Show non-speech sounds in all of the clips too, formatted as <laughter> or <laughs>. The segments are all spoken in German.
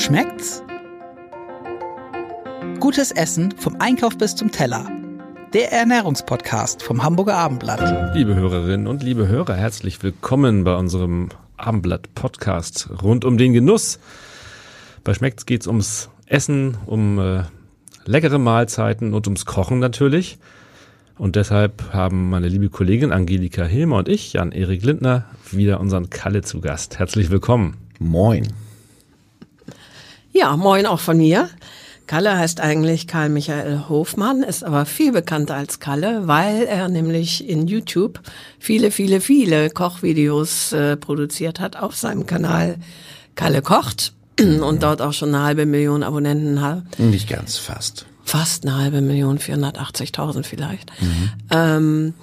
Schmeckt's? Gutes Essen vom Einkauf bis zum Teller. Der Ernährungspodcast vom Hamburger Abendblatt. Liebe Hörerinnen und liebe Hörer, herzlich willkommen bei unserem Abendblatt-Podcast rund um den Genuss. Bei Schmeckt's geht's ums Essen, um äh, leckere Mahlzeiten und ums Kochen natürlich. Und deshalb haben meine liebe Kollegin Angelika Hilmer und ich, Jan-Erik Lindner, wieder unseren Kalle zu Gast. Herzlich willkommen. Moin. Ja, moin auch von mir. Kalle heißt eigentlich Karl Michael Hofmann, ist aber viel bekannter als Kalle, weil er nämlich in YouTube viele, viele, viele Kochvideos äh, produziert hat auf seinem Kanal Kalle kocht <clears throat> und dort auch schon eine halbe Million Abonnenten hat. Nicht ganz, fast. Fast eine halbe Million, 480.000 vielleicht. Ähm,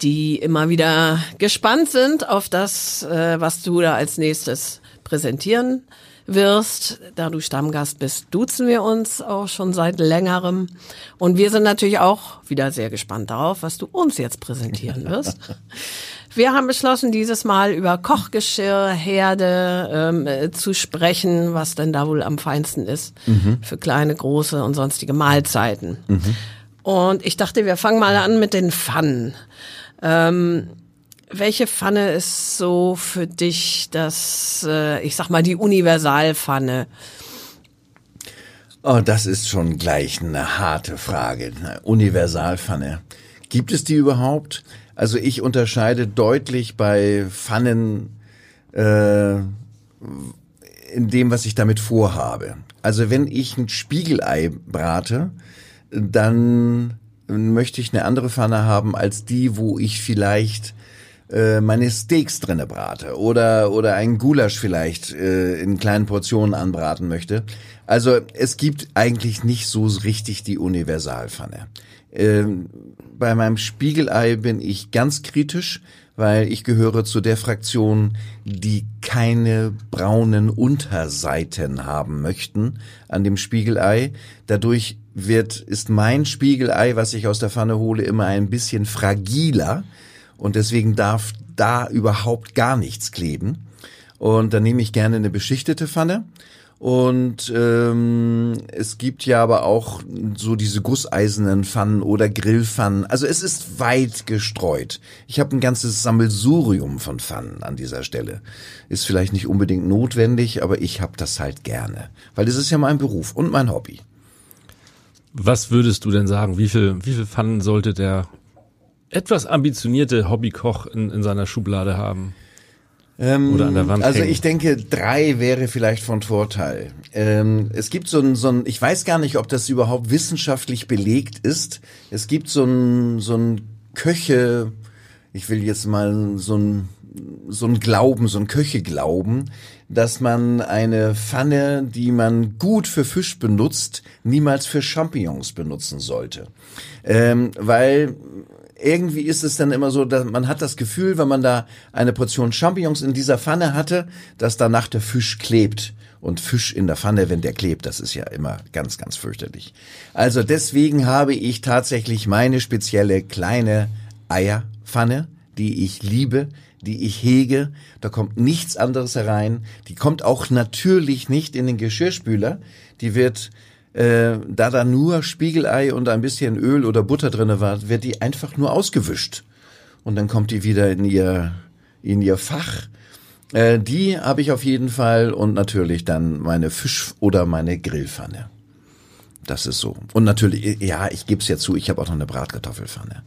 die immer wieder gespannt sind auf das, äh, was du da als nächstes präsentieren wirst. Da du Stammgast bist, duzen wir uns auch schon seit längerem. Und wir sind natürlich auch wieder sehr gespannt darauf, was du uns jetzt präsentieren wirst. <laughs> Wir haben beschlossen, dieses Mal über Kochgeschirr, Herde ähm, äh, zu sprechen, was denn da wohl am feinsten ist für kleine, große und sonstige Mahlzeiten. Und ich dachte, wir fangen mal an mit den Pfannen. Ähm, welche Pfanne ist so für dich das, äh, ich sag mal, die Universalpfanne? Oh, das ist schon gleich eine harte Frage. Eine Universalpfanne. Gibt es die überhaupt? Also ich unterscheide deutlich bei Pfannen äh, in dem, was ich damit vorhabe. Also wenn ich ein Spiegelei brate, dann möchte ich eine andere Pfanne haben als die, wo ich vielleicht äh, meine Steaks drinne brate oder oder ein Gulasch vielleicht äh, in kleinen Portionen anbraten möchte. Also es gibt eigentlich nicht so richtig die Universalpfanne. Ähm, bei meinem Spiegelei bin ich ganz kritisch, weil ich gehöre zu der Fraktion, die keine braunen Unterseiten haben möchten an dem Spiegelei. Dadurch wird, ist mein Spiegelei, was ich aus der Pfanne hole, immer ein bisschen fragiler und deswegen darf da überhaupt gar nichts kleben. Und dann nehme ich gerne eine beschichtete Pfanne. Und ähm, es gibt ja aber auch so diese gusseisernen Pfannen oder Grillpfannen. Also es ist weit gestreut. Ich habe ein ganzes Sammelsurium von Pfannen an dieser Stelle. Ist vielleicht nicht unbedingt notwendig, aber ich habe das halt gerne. Weil das ist ja mein Beruf und mein Hobby. Was würdest du denn sagen? Wie viel, wie viel Pfannen sollte der etwas ambitionierte Hobbykoch in, in seiner Schublade haben? Ähm, Oder an der Wand Also hängen. ich denke, drei wäre vielleicht von Vorteil. Ähm, es gibt so ein, so ein, ich weiß gar nicht, ob das überhaupt wissenschaftlich belegt ist. Es gibt so ein, so ein Köche, ich will jetzt mal so ein, so ein Glauben, so ein Köche-Glauben, dass man eine Pfanne, die man gut für Fisch benutzt, niemals für Champignons benutzen sollte. Ähm, weil irgendwie ist es dann immer so, dass man hat das Gefühl, wenn man da eine Portion Champignons in dieser Pfanne hatte, dass danach der Fisch klebt. Und Fisch in der Pfanne, wenn der klebt, das ist ja immer ganz, ganz fürchterlich. Also deswegen habe ich tatsächlich meine spezielle kleine Eierpfanne, die ich liebe, die ich hege. Da kommt nichts anderes herein. Die kommt auch natürlich nicht in den Geschirrspüler. Die wird äh, da da nur Spiegelei und ein bisschen Öl oder Butter drinne war, wird die einfach nur ausgewischt. Und dann kommt die wieder in ihr, in ihr Fach. Äh, die habe ich auf jeden Fall und natürlich dann meine Fisch- oder meine Grillpfanne. Das ist so. Und natürlich, ja, ich gebe es ja zu, ich habe auch noch eine Bratkartoffelpfanne.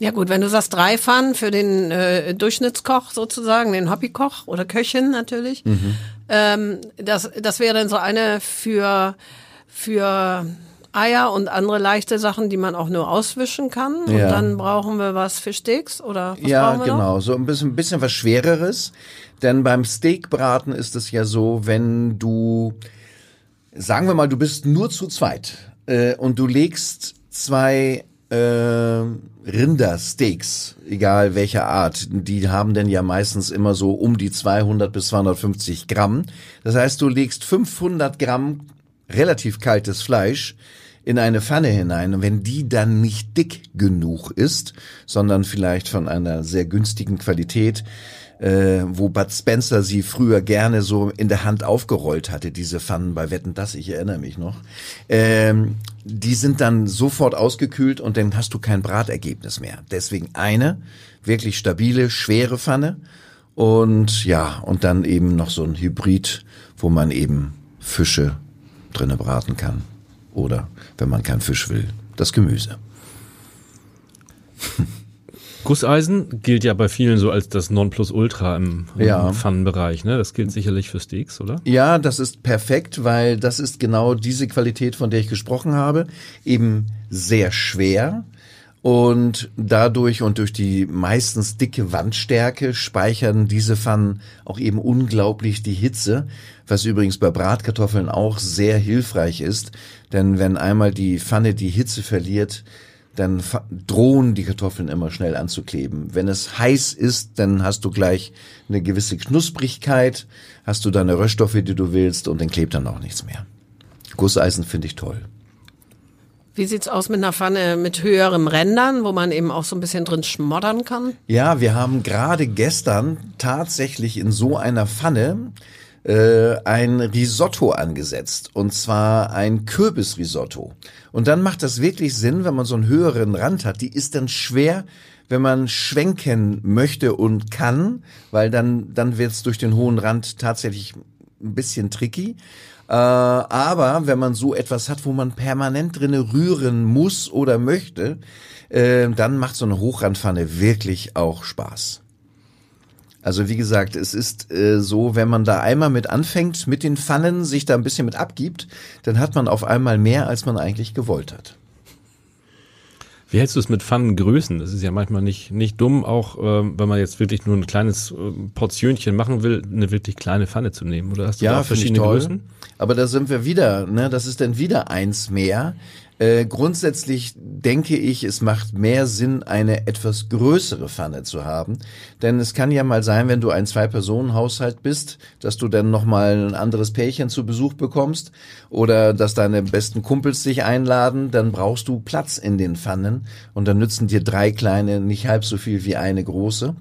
Ja gut, wenn du sagst drei Pfannen für den äh, Durchschnittskoch sozusagen, den Hobbykoch oder Köchin natürlich, ähm, das, das wäre dann so eine für, für Eier und andere leichte Sachen, die man auch nur auswischen kann. Und Ja. dann brauchen wir was für Steaks oder was ja, wir noch? genau. So ein bisschen, bisschen was Schwereres. Denn beim Steakbraten ist es ja so, wenn du, sagen wir mal, du bist nur zu zweit äh, und du legst zwei äh, Rindersteaks, egal welcher Art, die haben denn ja meistens immer so um die 200 bis 250 Gramm. Das heißt, du legst 500 Gramm relativ kaltes Fleisch in eine Pfanne hinein. Und wenn die dann nicht dick genug ist, sondern vielleicht von einer sehr günstigen Qualität, äh, wo Bud Spencer sie früher gerne so in der Hand aufgerollt hatte, diese Pfannen bei Wetten das, ich erinnere mich noch. Ähm, die sind dann sofort ausgekühlt und dann hast du kein Bratergebnis mehr. Deswegen eine wirklich stabile, schwere Pfanne und ja, und dann eben noch so ein Hybrid, wo man eben Fische drinne braten kann. Oder, wenn man keinen Fisch will, das Gemüse. <laughs> Gusseisen gilt ja bei vielen so als das Nonplusultra im, im Ja. Pfannenbereich. Ne? Das gilt sicherlich für Steaks, oder? Ja, das ist perfekt, weil das ist genau diese Qualität, von der ich gesprochen habe. Eben sehr schwer und dadurch und durch die meistens dicke Wandstärke speichern diese Pfannen auch eben unglaublich die Hitze, was übrigens bei Bratkartoffeln auch sehr hilfreich ist, denn wenn einmal die Pfanne die Hitze verliert, dann drohen die Kartoffeln immer schnell anzukleben. Wenn es heiß ist, dann hast du gleich eine gewisse Knusprigkeit, hast du deine Röststoffe, die du willst, und dann klebt dann auch nichts mehr. Gusseisen finde ich toll. Wie sieht's aus mit einer Pfanne mit höherem Rändern, wo man eben auch so ein bisschen drin schmoddern kann? Ja, wir haben gerade gestern tatsächlich in so einer Pfanne äh, ein Risotto angesetzt. Und zwar ein Kürbisrisotto. Und dann macht das wirklich Sinn, wenn man so einen höheren Rand hat. Die ist dann schwer, wenn man schwenken möchte und kann, weil dann, dann wird's durch den hohen Rand tatsächlich ein bisschen tricky. Äh, aber wenn man so etwas hat, wo man permanent drinne rühren muss oder möchte, äh, dann macht so eine Hochrandpfanne wirklich auch Spaß. Also wie gesagt, es ist äh, so, wenn man da einmal mit anfängt, mit den Pfannen, sich da ein bisschen mit abgibt, dann hat man auf einmal mehr, als man eigentlich gewollt hat. Wie hältst du es mit Pfannengrößen? Das ist ja manchmal nicht, nicht dumm, auch ähm, wenn man jetzt wirklich nur ein kleines äh, Portionchen machen will, eine wirklich kleine Pfanne zu nehmen. Oder hast du da Ja, ich verschiedene. Größen? Aber da sind wir wieder, ne? Das ist dann wieder eins mehr. Äh, grundsätzlich denke ich, es macht mehr Sinn, eine etwas größere Pfanne zu haben. Denn es kann ja mal sein, wenn du ein Zwei-Personen-Haushalt bist, dass du dann nochmal ein anderes Pärchen zu Besuch bekommst oder dass deine besten Kumpels dich einladen, dann brauchst du Platz in den Pfannen und dann nützen dir drei kleine nicht halb so viel wie eine große.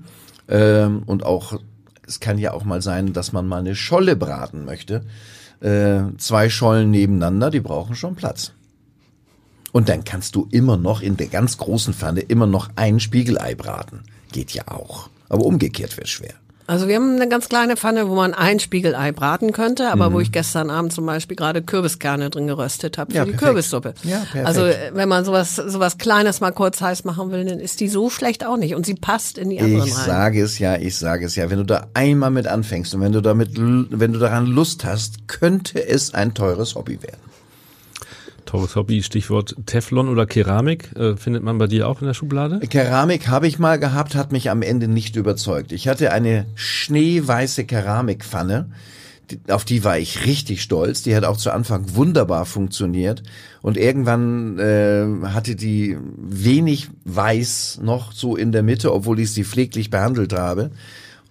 Ähm, und auch, es kann ja auch mal sein, dass man mal eine Scholle braten möchte. Äh, zwei Schollen nebeneinander, die brauchen schon Platz. Und dann kannst du immer noch in der ganz großen Pfanne immer noch ein Spiegelei braten. Geht ja auch. Aber umgekehrt wird schwer. Also wir haben eine ganz kleine Pfanne, wo man ein Spiegelei braten könnte, aber wo ich gestern Abend zum Beispiel gerade Kürbiskerne drin geröstet habe für Ja, die perfekt. Kürbissuppe. Ja, perfekt. Also äh, wenn man sowas sowas Kleines mal kurz heiß machen will, dann ist die so schlecht auch nicht und sie passt in die anderen Ich rein. sage es ja, ich sage es ja. Wenn du da einmal mit anfängst und wenn du damit, wenn du daran Lust hast, könnte es ein teures Hobby werden. Teures Hobby, Stichwort Teflon oder Keramik, äh, findet man bei dir auch in der Schublade? Keramik habe ich mal gehabt, hat mich am Ende nicht überzeugt. Ich hatte eine schneeweiße Keramikpfanne, auf die war ich richtig stolz. Die hat auch zu Anfang wunderbar funktioniert. Und irgendwann äh, hatte die wenig Weiß noch so in der Mitte, obwohl ich sie pfleglich behandelt habe.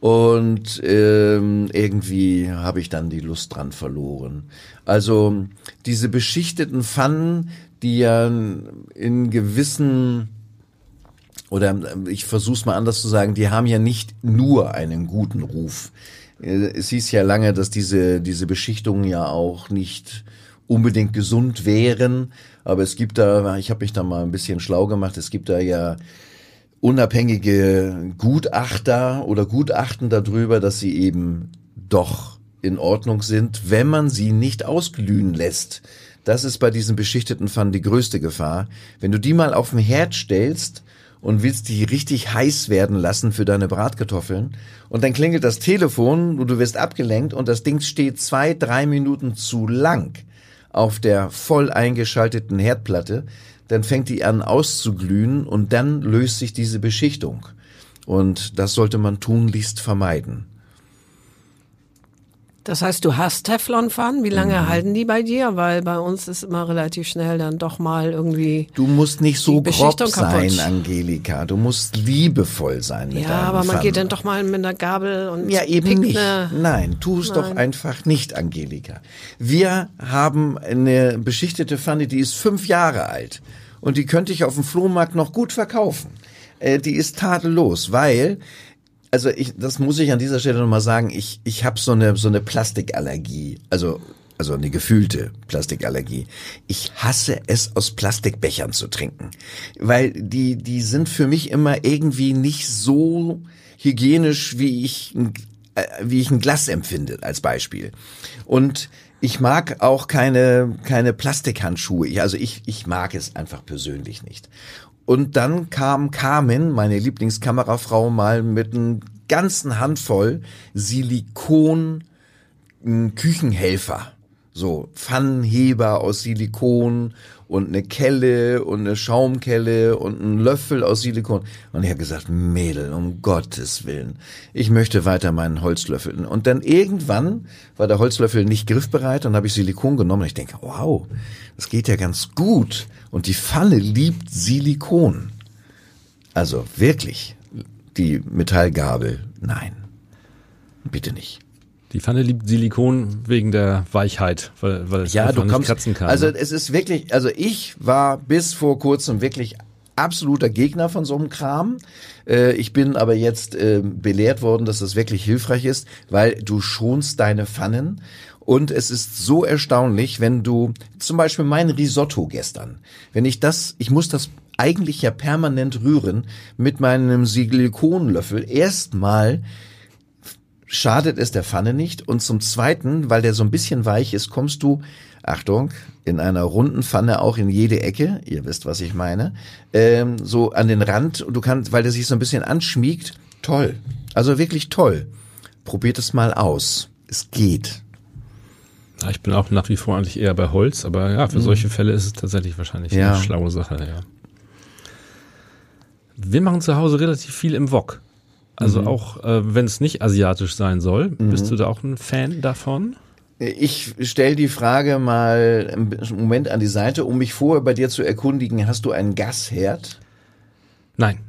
Und ähm, irgendwie habe ich dann die Lust dran verloren. Also diese beschichteten Pfannen, die ja in gewissen oder ähm, ich versuch's mal anders zu sagen, die haben ja nicht nur einen guten Ruf. Äh, Es hieß ja lange, dass diese, diese Beschichtungen ja auch nicht unbedingt gesund wären, aber es gibt da, ich habe mich da mal ein bisschen schlau gemacht, es gibt da ja unabhängige Gutachter oder Gutachten darüber, dass sie eben doch in Ordnung sind, wenn man sie nicht ausglühen lässt. Das ist bei diesen beschichteten Pfannen die größte Gefahr. Wenn du die mal auf den Herd stellst und willst die richtig heiß werden lassen für deine Bratkartoffeln und dann klingelt das Telefon und du wirst abgelenkt und das Ding steht zwei, drei Minuten zu lang auf der voll eingeschalteten Herdplatte, dann fängt die an auszuglühen und dann löst sich diese Beschichtung. Und das sollte man tunlichst vermeiden. Das heißt, du hast Teflonpfannen. Wie lange Mhm. halten die bei dir? Weil bei uns ist immer relativ schnell dann doch mal irgendwie. Du musst nicht so grob sein, kaputt. Angelika. Du musst liebevoll sein mit Ja, aber man Pfannen. geht dann doch mal mit einer Gabel und Ja, eben nicht. Nein, tu es doch einfach nicht, Angelika. Wir haben eine beschichtete Pfanne, die ist fünf Jahre alt. Und die könnte ich auf dem Flohmarkt noch gut verkaufen. Äh, die ist tadellos, weil, also ich, das muss ich an dieser Stelle nochmal sagen, ich, ich habe so eine, so eine Plastikallergie. Also, also eine gefühlte Plastikallergie. Ich hasse es, aus Plastikbechern zu trinken. Weil die, die sind für mich immer irgendwie nicht so hygienisch, wie ich, äh, wie ich ein Glas empfinde, als Beispiel. Und ich mag auch keine, keine Plastikhandschuhe. Ich, also ich, ich mag es einfach persönlich nicht. Und dann kam Carmen, meine Lieblingskamerafrau, mal mit einem ganzen Handvoll Silikon Küchenhelfer. So Pfannenheber aus Silikon und eine Kelle und eine Schaumkelle und ein Löffel aus Silikon. Und ich habe gesagt, Mädel, um Gottes Willen, ich möchte weiter meinen Holzlöffel. Und dann irgendwann war der Holzlöffel nicht griffbereit und habe ich Silikon genommen und ich denke, wow, das geht ja ganz gut. Und die Pfanne liebt Silikon. Also wirklich, die Metallgabel, nein, bitte nicht. Die Pfanne liebt Silikon wegen der Weichheit, weil, weil es Ja, einfach du nicht kommst, kratzen kann. also ne? es ist wirklich, also ich war bis vor kurzem wirklich absoluter Gegner von so einem Kram. Äh, ich bin aber jetzt äh, belehrt worden, dass das wirklich hilfreich ist, weil du schonst deine Pfannen. Und es ist so erstaunlich, wenn du, zum Beispiel mein Risotto gestern, wenn ich das, ich muss das eigentlich ja permanent rühren, mit meinem Silikonlöffel erstmal schadet es der Pfanne nicht. Und zum Zweiten, weil der so ein bisschen weich ist, kommst du, Achtung, in einer runden Pfanne auch in jede Ecke, ihr wisst, was ich meine, ähm, so an den Rand. Und du kannst, weil der sich so ein bisschen anschmiegt, toll. Also wirklich toll. Probiert es mal aus. Es geht. Ich bin auch nach wie vor eigentlich eher bei Holz, aber ja, für solche Fälle ist es tatsächlich wahrscheinlich Mhm. Ja. eine schlaue Sache, ja. Wir machen zu Hause relativ viel im Wok. Mhm. Also auch, äh, wenn es nicht asiatisch sein soll, bist du da auch ein Fan davon? Ich stelle die Frage mal einen Moment an die Seite, um mich vorher bei dir zu erkundigen. Hast du einen Gasherd? Nein,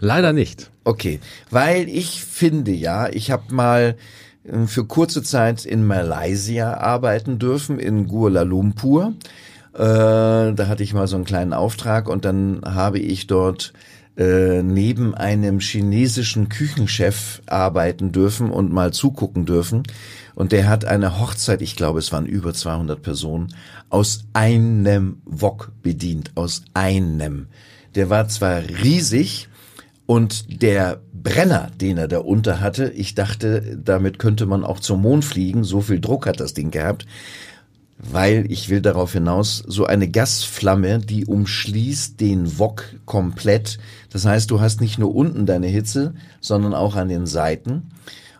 leider nicht. Okay, weil ich finde ja, ich habe mal äh, für kurze Zeit in Malaysia arbeiten dürfen, in Kuala Lumpur. Äh, da hatte ich mal so einen kleinen Auftrag und dann habe ich dort äh, neben einem chinesischen Küchenchef arbeiten dürfen und mal zugucken dürfen. Und der hat eine Hochzeit, ich glaube, es waren über 200 Personen, aus einem Wok bedient, aus einem. Der war zwar riesig, und der Brenner, den er da unter hatte, ich dachte, damit könnte man auch zum Mond fliegen. So viel Druck hat das Ding gehabt. Weil ich will darauf hinaus, so eine Gasflamme, die umschließt den Wok komplett. Das heißt, du hast nicht nur unten deine Hitze, sondern auch an den Seiten.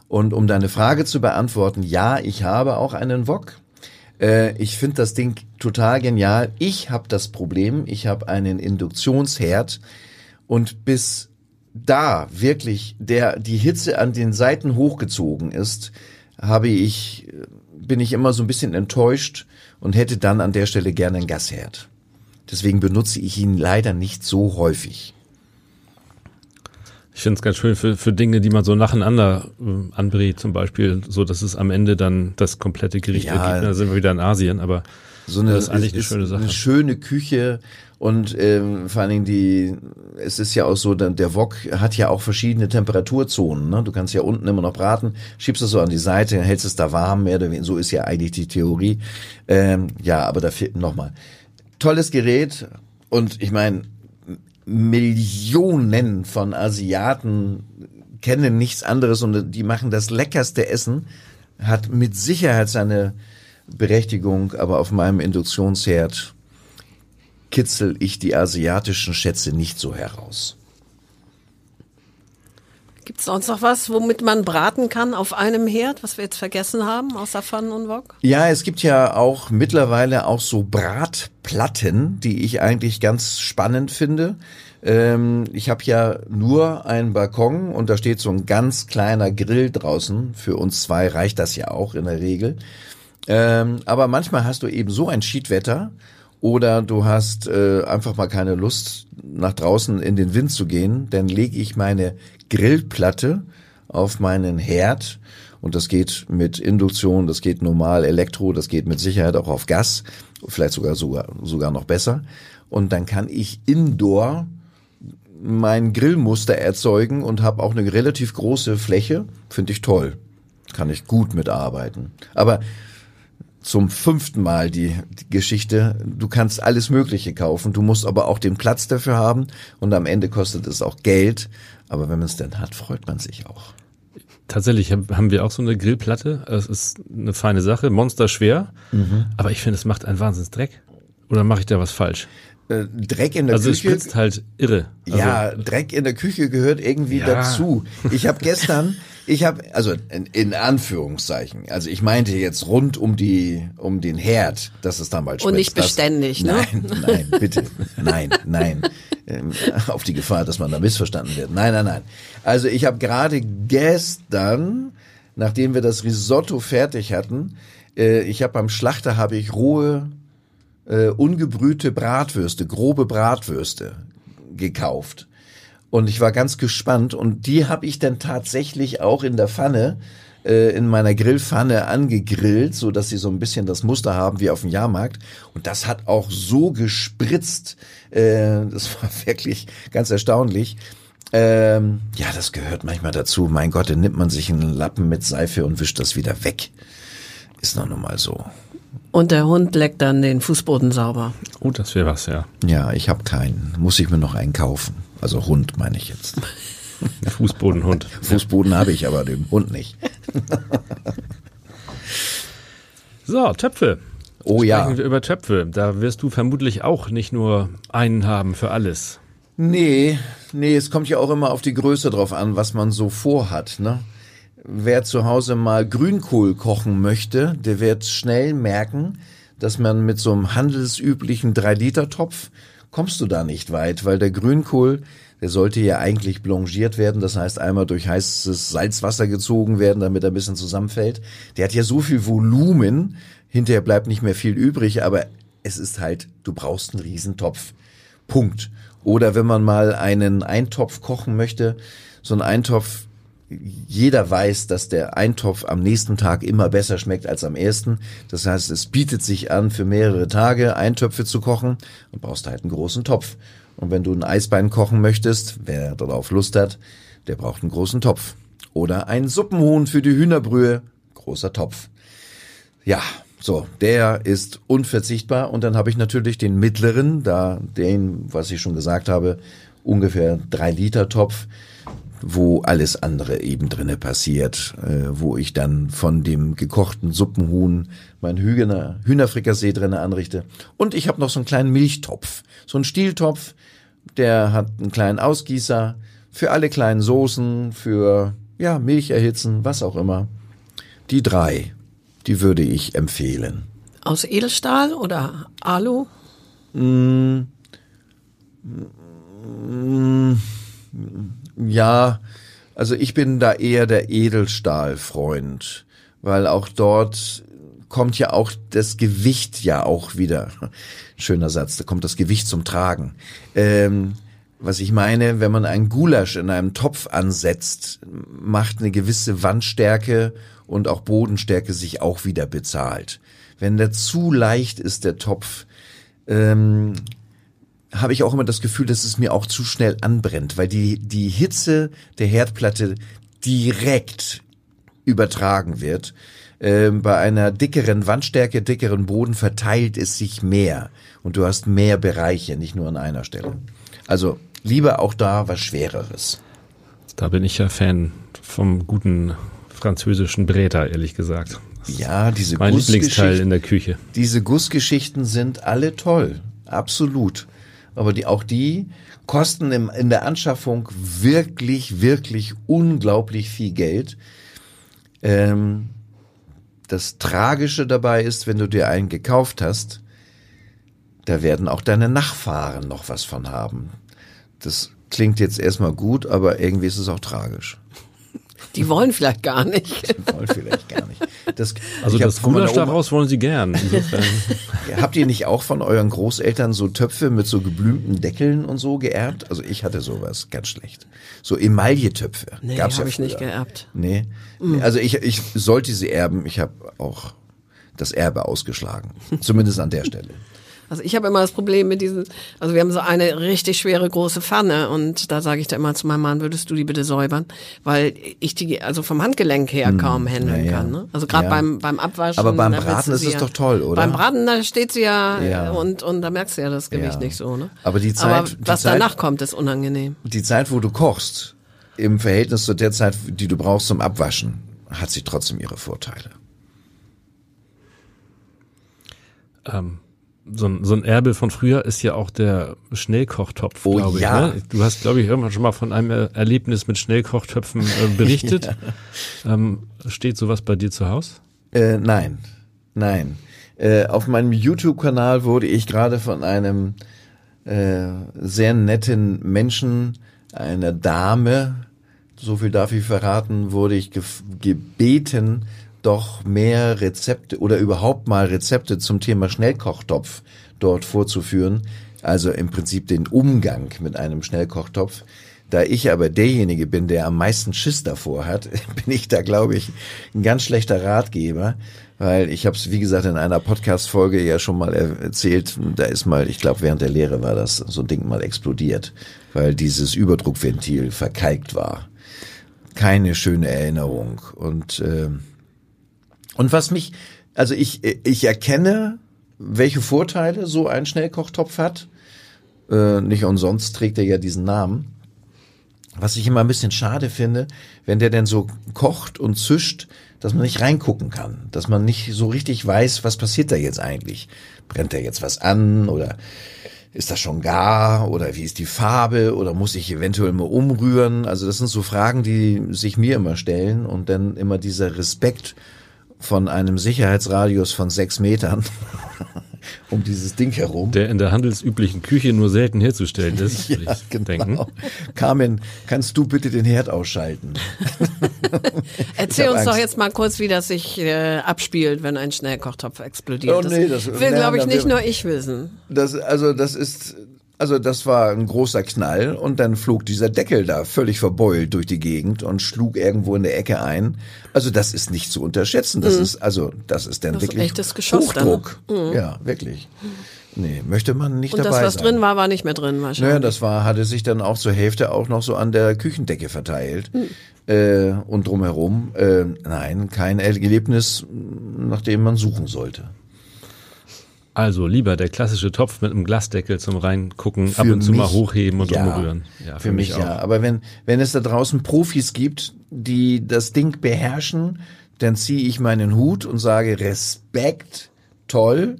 Und um deine Frage zu beantworten, ja, ich habe auch einen Wok. Äh, ich finde das Ding total genial. Ich habe das Problem, ich habe einen Induktionsherd und bis da wirklich der die Hitze an den Seiten hochgezogen ist, habe ich bin ich immer so ein bisschen enttäuscht und hätte dann an der Stelle gerne einen Gasherd. Deswegen benutze ich ihn leider nicht so häufig. Ich finde es ganz schön für, für Dinge, die man so nacheinander äh, anbrät, zum Beispiel, so dass es am Ende dann das komplette Gericht Ja. ergibt. Da sind wir wieder in Asien, aber So eine, das ist eigentlich eine es schöne Sache. Eine schöne Küche und ähm, vor allen Dingen die, es ist ja auch so, der, der Wok hat ja auch verschiedene Temperaturzonen. Ne? Du kannst ja unten immer noch braten, schiebst es so an die Seite, hältst es da warm, mehr oder weniger. So ist ja eigentlich die Theorie. Ähm, ja, aber da fehlt nochmal. Tolles Gerät und ich meine, Millionen von Asiaten kennen nichts anderes und die machen das leckerste Essen, hat mit Sicherheit seine Berechtigung, aber auf meinem Induktionsherd kitzel ich die asiatischen Schätze nicht so heraus. Gibt's sonst noch was, womit man braten kann auf einem Herd, was wir jetzt vergessen haben, außer Pfannen und Wok? Ja, es gibt ja auch mittlerweile auch so Bratplatten, die ich eigentlich ganz spannend finde. Ähm, ich habe ja nur einen Balkon und da steht so ein ganz kleiner Grill draußen. Für uns zwei reicht das ja auch in der Regel. Ähm, aber manchmal hast du eben so ein Schiedwetter oder du hast äh, einfach mal keine Lust, nach draußen in den Wind zu gehen, dann lege ich meine Grillplatte auf meinen Herd und das geht mit Induktion, das geht normal Elektro, das geht mit Sicherheit auch auf Gas, vielleicht sogar sogar, sogar noch besser. Und dann kann ich indoor mein Grillmuster erzeugen und habe auch eine relativ große Fläche. Finde ich toll. Kann ich gut mitarbeiten. Aber zum fünften Mal die, die, Geschichte. Du kannst alles Mögliche kaufen, du musst aber auch den Platz dafür haben und am Ende kostet es auch Geld. Aber wenn man es denn hat, freut man sich auch. Tatsächlich haben wir auch so eine Grillplatte. Es ist eine feine Sache, monsterschwer. Mhm. Aber ich finde, es macht einen Wahnsinnsdreck. Oder mache ich da was falsch? Äh, Dreck in der also Küche. Also es halt irre. Also ja, Dreck in der Küche gehört irgendwie ja. dazu. Ich habe gestern, ich habe also in, in, Anführungszeichen, also ich meinte jetzt rund um die um den Herd, dass es dann bald Und nicht beständig, das, ne? Nein, nein, bitte, nein, nein. Ähm, auf die Gefahr, dass man da missverstanden wird. Nein, nein, nein. Also ich habe gerade gestern, nachdem wir das Risotto fertig hatten, äh, ich habe beim Schlachter habe ich rohe äh, ungebrühte Bratwürste, grobe Bratwürste gekauft. Und ich war ganz gespannt und die habe ich dann tatsächlich auch in der Pfanne äh, in meiner Grillpfanne angegrillt, so dass sie so ein bisschen das Muster haben wie auf dem Jahrmarkt. Und das hat auch so gespritzt. Äh, das <laughs> war wirklich ganz erstaunlich. Ähm, ja, das gehört manchmal dazu. Mein Gott, dann nimmt man sich einen Lappen mit Seife und wischt das wieder weg. Ist noch nun mal so. Und der Hund leckt dann den Fußboden sauber. Oh, das wäre was, ja. Ja, ich habe keinen. Muss ich mir noch einen kaufen. Also Hund meine ich jetzt. <laughs> Fußbodenhund. Fußboden habe ich, aber den Hund nicht. so, Töpfe. Oh Sprechen ja. wir über Töpfe. Da wirst du vermutlich auch nicht nur einen haben für alles. Nee, nee, es kommt ja auch immer auf die Größe drauf an, was man so vorhat, ne? Wer zu Hause mal Grünkohl kochen möchte, der wird schnell merken, dass man mit so einem handelsüblichen 3-Liter-Topf kommst du da nicht weit, weil der Grünkohl, der sollte ja eigentlich blanchiert werden, das heißt einmal durch heißes Salzwasser gezogen werden, damit er ein bisschen zusammenfällt. Der hat ja so viel Volumen, hinterher bleibt nicht mehr viel übrig, aber es ist halt, du brauchst einen Riesentopf. Punkt. Oder wenn man mal einen Eintopf kochen möchte, so ein Eintopf, jeder weiß, dass der Eintopf am nächsten Tag immer besser schmeckt als am ersten. Das heißt, es bietet sich an, für mehrere Tage Eintöpfe zu kochen und brauchst halt einen großen Topf. Und wenn du ein Eisbein kochen möchtest, wer darauf Lust hat, der braucht einen großen Topf. Oder ein Suppenhuhn für die Hühnerbrühe, großer Topf. Ja, so, der ist unverzichtbar. Und dann habe ich natürlich den mittleren, da den, was ich schon gesagt habe, ungefähr drei Liter Topf wo alles andere eben drinne passiert, äh, wo ich dann von dem gekochten Suppenhuhn mein Hühner, Hühnerfrikassee drinne anrichte. Und ich habe noch so einen kleinen Milchtopf, so einen Stieltopf, der hat einen kleinen Ausgießer für alle kleinen Soßen, für ja Milch erhitzen, was auch immer. Die drei, die würde ich empfehlen. Aus Edelstahl oder Alu? Mm, mm, ja, also ich bin da eher der Edelstahlfreund, weil auch dort kommt ja auch das Gewicht ja auch wieder. <laughs> Schöner Satz, da kommt das Gewicht zum Tragen. Ähm, was ich meine, wenn man einen Gulasch in einem Topf ansetzt, macht eine gewisse Wandstärke und auch Bodenstärke sich auch wieder bezahlt. Wenn der zu leicht ist, der Topf, ähm, habe ich auch immer das Gefühl, dass es mir auch zu schnell anbrennt, weil die, die Hitze der Herdplatte direkt übertragen wird. Ähm, bei einer dickeren Wandstärke, dickeren Boden verteilt es sich mehr und du hast mehr Bereiche, nicht nur an einer Stelle. Also lieber auch da was Schwereres. Da bin ich ja Fan vom guten französischen Bräter, ehrlich gesagt. ja, diese mein Lieblingsteil in der Küche. Diese Gussgeschichten sind alle toll, absolut aber die, auch die kosten im, in der Anschaffung wirklich, wirklich unglaublich viel Geld. Ähm, das Tragische dabei ist, wenn du dir einen gekauft hast, da werden auch deine Nachfahren noch was von haben. Das klingt jetzt erstmal gut, aber irgendwie ist es auch tragisch. Die wollen vielleicht gar nicht. Die wollen vielleicht gar nicht. Das, Also ich hab das Gulasch daraus wollen Sie gern. Habt ihr nicht auch von euren Großeltern so Töpfe mit so geblümten Deckeln und so geerbt? Also ich hatte sowas, ganz schlecht. So Emailletöpfe. Nee, Gab's habe ja ich nicht früher. geerbt. Nee. nee. Also ich, ich sollte sie erben. Ich habe auch das Erbe ausgeschlagen. Zumindest an der Stelle. Also ich habe immer das Problem mit diesen, also wir haben so eine richtig schwere große Pfanne und da sage ich da immer zu meinem Mann, würdest du die bitte säubern, weil ich die also vom Handgelenk her kaum handeln Hm. ja, ja. kann. Ne? Also gerade Ja. beim beim Abwaschen. Aber beim Braten ist es ja- doch toll, oder? Beim Braten da steht sie ja, Ja. und und da merkst du ja das Gewicht Ja. nicht so. Ne? Aber die Aber Zeit- die was Zeit- danach kommt, ist unangenehm. Die Zeit, wo du kochst, im Verhältnis zu der Zeit, die du brauchst zum Abwaschen, hat sie trotzdem ihre Vorteile. ähm, so, ein, so ein Erbe von früher ist ja auch der Schnellkochtopf, Oh glaube ich. ja. Ne? Du hast, glaube ich, irgendwann schon mal von einem Er- Erlebnis mit Schnellkochtöpfen äh, <laughs> berichtet. ähm, steht sowas bei dir zu Hause? Äh, nein, nein. Äh, auf meinem YouTube-Kanal wurde ich gerade von einem äh, sehr netten Menschen, einer Dame, so viel darf ich verraten, wurde ich gebeten, doch mehr Rezepte oder überhaupt mal Rezepte zum Thema Schnellkochtopf dort vorzuführen. Also im Prinzip den Umgang mit einem Schnellkochtopf. Da ich aber derjenige bin, der am meisten Schiss davor hat, <laughs> bin ich da, glaube ich, ein ganz schlechter Ratgeber, weil ich habe es, wie gesagt, in einer Podcast-Folge ja schon mal er- erzählt, da ist mal, ich glaube, während der Lehre war das so ein Ding mal explodiert, weil dieses Überdruckventil verkalkt war. Keine schöne Erinnerung. Und, ähm, und was mich, also ich, ich erkenne, welche Vorteile so ein Schnellkochtopf hat. Äh, nicht umsonst trägt er ja diesen Namen. Was ich immer ein bisschen schade finde, wenn der denn so kocht und zischt, dass man nicht reingucken kann, dass man nicht so richtig weiß, was passiert da jetzt eigentlich. Brennt da jetzt was an oder ist das schon gar oder wie ist die Farbe oder muss ich eventuell mal umrühren? Also das sind so Fragen, die sich mir immer stellen und dann immer dieser Respekt von einem Sicherheitsradius von sechs Metern <laughs> um dieses Ding herum. Der in der handelsüblichen Küche nur selten herzustellen ist, <laughs> würde Ja, ich genau. denken. Carmen, kannst du bitte den Herd ausschalten? <laughs> Erzähl uns doch Angst. jetzt mal kurz, wie das sich äh, abspielt, wenn ein Schnellkochtopf explodiert. Oh, nee, das- will, glaube ich, nicht wir- nur ich wissen. Das, also das ist, also das war ein großer Knall und dann flog dieser Deckel da völlig verbeult durch die Gegend und schlug irgendwo in der Ecke ein. Also das ist nicht zu unterschätzen. Das ist, also das ist dann Mhm. Das wirklich echtes Geschoss dann, ne? Hochdruck. Ja, wirklich. Nee, möchte man nicht Und das, dabei was sein. drin war, war nicht mehr drin wahrscheinlich. Naja, das war, hatte sich dann auch zur Hälfte auch noch so an der Küchendecke verteilt. Äh, und drumherum, äh, nein, kein Erlebnis, nach dem man suchen sollte. Also lieber der klassische Topf mit einem Glasdeckel zum reingucken, ab Für und zu mal mich- hochheben und ja, umrühren. Ja, für, mich, ja. Aber wenn, wenn es da draußen Profis gibt, die das Ding beherrschen, dann ziehe ich meinen Hut und sage Respekt, toll.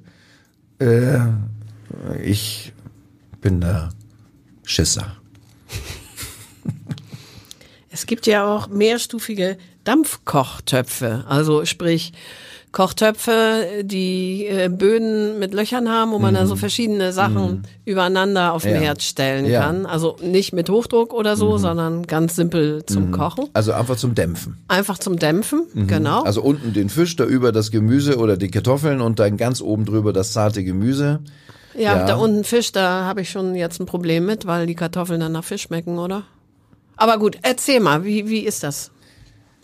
Äh, ich bin da Schisser. Es gibt ja auch mehrstufige Dampfkochtöpfe, also sprich Kochtöpfe, die äh, Böden mit Löchern haben, wo man da so verschiedene Sachen übereinander auf den Mhm. Ja. Herd stellen Ja. Mhm. kann. Also nicht mit Hochdruck oder so, sondern ganz simpel zum Kochen. Also einfach zum Dämpfen. Einfach zum Dämpfen, genau. Also unten den Fisch, da über das Gemüse oder die Kartoffeln und dann ganz oben drüber das zarte Gemüse. ja, ja. da unten Fisch, da habe ich schon jetzt ein Problem mit, weil die Kartoffeln dann nach Fisch schmecken, oder? Aber gut, erzähl mal, wie, wie ist das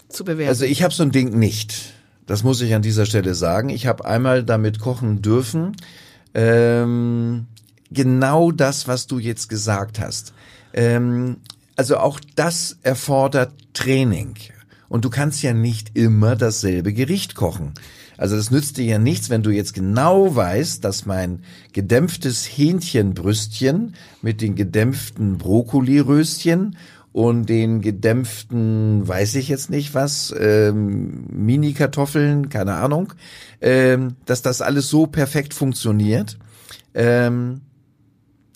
zu bewerten? Also ich habe so ein Ding nicht. Das muss ich an dieser Stelle sagen. Ich habe einmal damit kochen dürfen. Ähm, genau das, was du jetzt gesagt hast. Ähm, also auch das erfordert Training. Und du kannst ja nicht immer dasselbe Gericht kochen. Also das nützt dir ja nichts, wenn du jetzt genau weißt, dass mein gedämpftes Hähnchenbrüstchen mit den gedämpften Brokkoliröschen und den gedämpften, weiß ich jetzt nicht was, ähm, Mini-Kartoffeln, keine Ahnung, ähm, dass das alles so perfekt funktioniert. Ähm,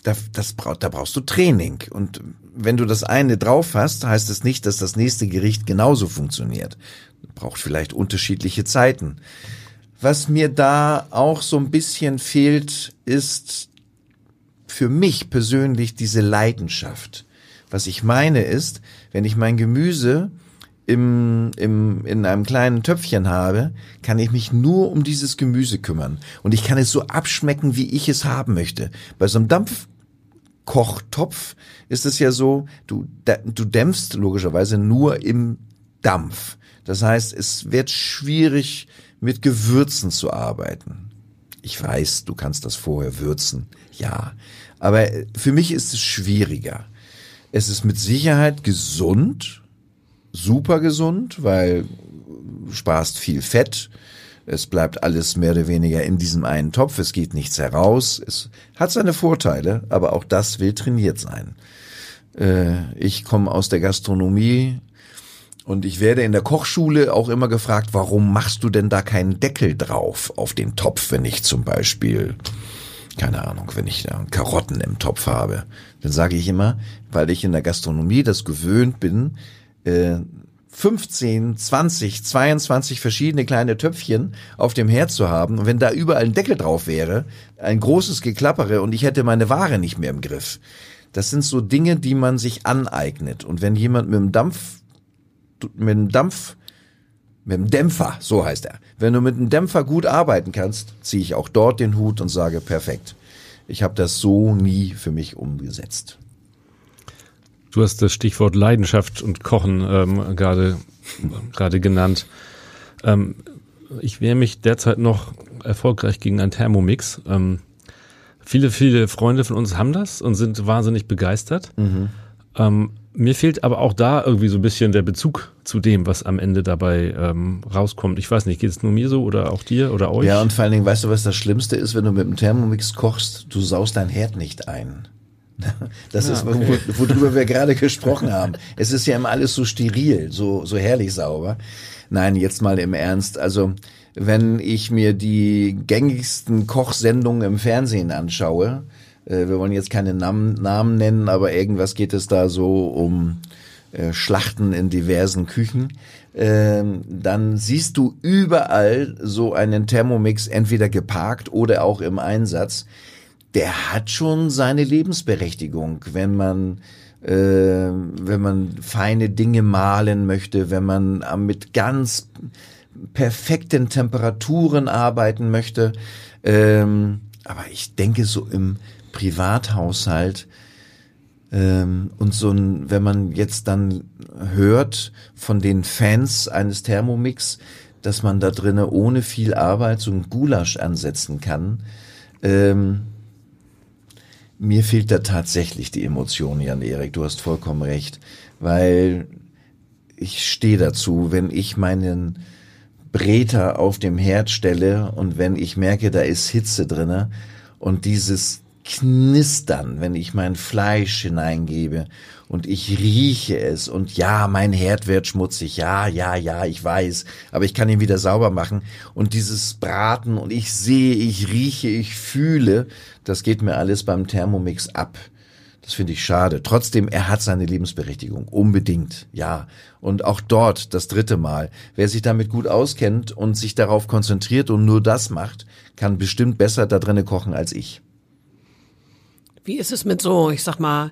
da, das brauch, da brauchst du Training. Und wenn du das eine drauf hast, heißt es nicht, dass das nächste Gericht genauso funktioniert. Braucht vielleicht unterschiedliche Zeiten. Was mir da auch so ein bisschen fehlt, ist für mich persönlich diese Leidenschaft. Was ich meine ist, wenn ich mein Gemüse im, im, in einem kleinen Töpfchen habe, kann ich mich nur um dieses Gemüse kümmern. Und ich kann es so abschmecken, wie ich es haben möchte. Bei so einem Dampfkochtopf ist es ja so, du, du dämpfst logischerweise nur im Dampf. Das heißt, es wird schwierig, mit Gewürzen zu arbeiten. Ich weiß, du kannst das vorher würzen, ja. Aber für mich ist es schwieriger. Es ist mit Sicherheit gesund, super gesund, weil sparst viel Fett. Es bleibt alles mehr oder weniger in diesem einen Topf. Es geht nichts heraus. Es hat seine Vorteile, aber auch das will trainiert sein. Äh, ich komme aus der Gastronomie und ich werde in der Kochschule auch immer gefragt, warum machst du denn da keinen Deckel drauf auf den Topf, wenn ich zum Beispiel keine Ahnung, wenn ich da Karotten im Topf habe, dann sage ich immer, weil ich in der Gastronomie das gewöhnt bin, äh, 15, 20, 22 verschiedene kleine Töpfchen auf dem Herd zu haben. Und wenn da überall ein Deckel drauf wäre, ein großes Geklappere und ich hätte meine Ware nicht mehr im Griff. Das sind so Dinge, die man sich aneignet. Und wenn jemand mit dem Dampf, mit dem Dampf, mit dem Dämpfer, so heißt er. Wenn du mit dem Dämpfer gut arbeiten kannst, ziehe ich auch dort den Hut und sage perfekt. Ich habe das so nie für mich umgesetzt. Du hast das Stichwort Leidenschaft und Kochen ähm, gerade gerade genannt. Ähm, ich wehre mich derzeit noch erfolgreich gegen einen Thermomix. Ähm, viele, viele Freunde von uns haben das und sind wahnsinnig begeistert. Mhm. Ähm, mir fehlt aber auch da irgendwie so ein bisschen der Bezug zu dem, was am Ende dabei ähm, rauskommt. Ich weiß nicht, geht es nur mir so oder auch dir oder euch? Ja, und vor allen Dingen, weißt du, was das Schlimmste ist, wenn du mit dem Thermomix kochst? Du saust dein Herd nicht ein. <laughs> Das ja, ist, okay. worüber wir gerade gesprochen haben. Es ist ja immer alles so steril, so, so herrlich sauber. Nein, jetzt mal im Ernst. Also, wenn ich mir die gängigsten Kochsendungen im Fernsehen anschaue, äh, wir wollen jetzt keine Namen, Namen nennen, aber irgendwas geht es da so um äh, Schlachten in diversen Küchen, ähm, dann siehst du überall so einen Thermomix entweder geparkt oder auch im Einsatz der hat schon seine Lebensberechtigung, wenn man äh, wenn man feine Dinge malen möchte, wenn man mit ganz perfekten Temperaturen arbeiten möchte. Ähm, aber ich denke so im Privathaushalt ähm, und so ein, wenn man jetzt dann hört von den Fans eines Thermomix, dass man da drinnen ohne viel Arbeit so ein Gulasch ansetzen kann. Ähm, mir fehlt da tatsächlich die Emotion, Jan Erik. Du hast vollkommen recht, weil ich stehe dazu, wenn ich meinen Breter auf dem Herd stelle und wenn ich merke, da ist Hitze drinne und dieses Knistern, wenn ich mein Fleisch hineingebe und ich rieche es und ja, mein Herd wird schmutzig, ja, ja, ja, ich weiß, aber ich kann ihn wieder sauber machen und dieses Braten und ich sehe, ich rieche, ich fühle, das geht mir alles beim Thermomix ab. Das finde ich schade. Trotzdem, er hat seine Lebensberechtigung. Unbedingt. Ja. Und auch dort das dritte Mal. Wer sich damit gut auskennt und sich darauf konzentriert und nur das macht, kann bestimmt besser da drinnen kochen als ich. Wie ist es mit so, ich sag mal,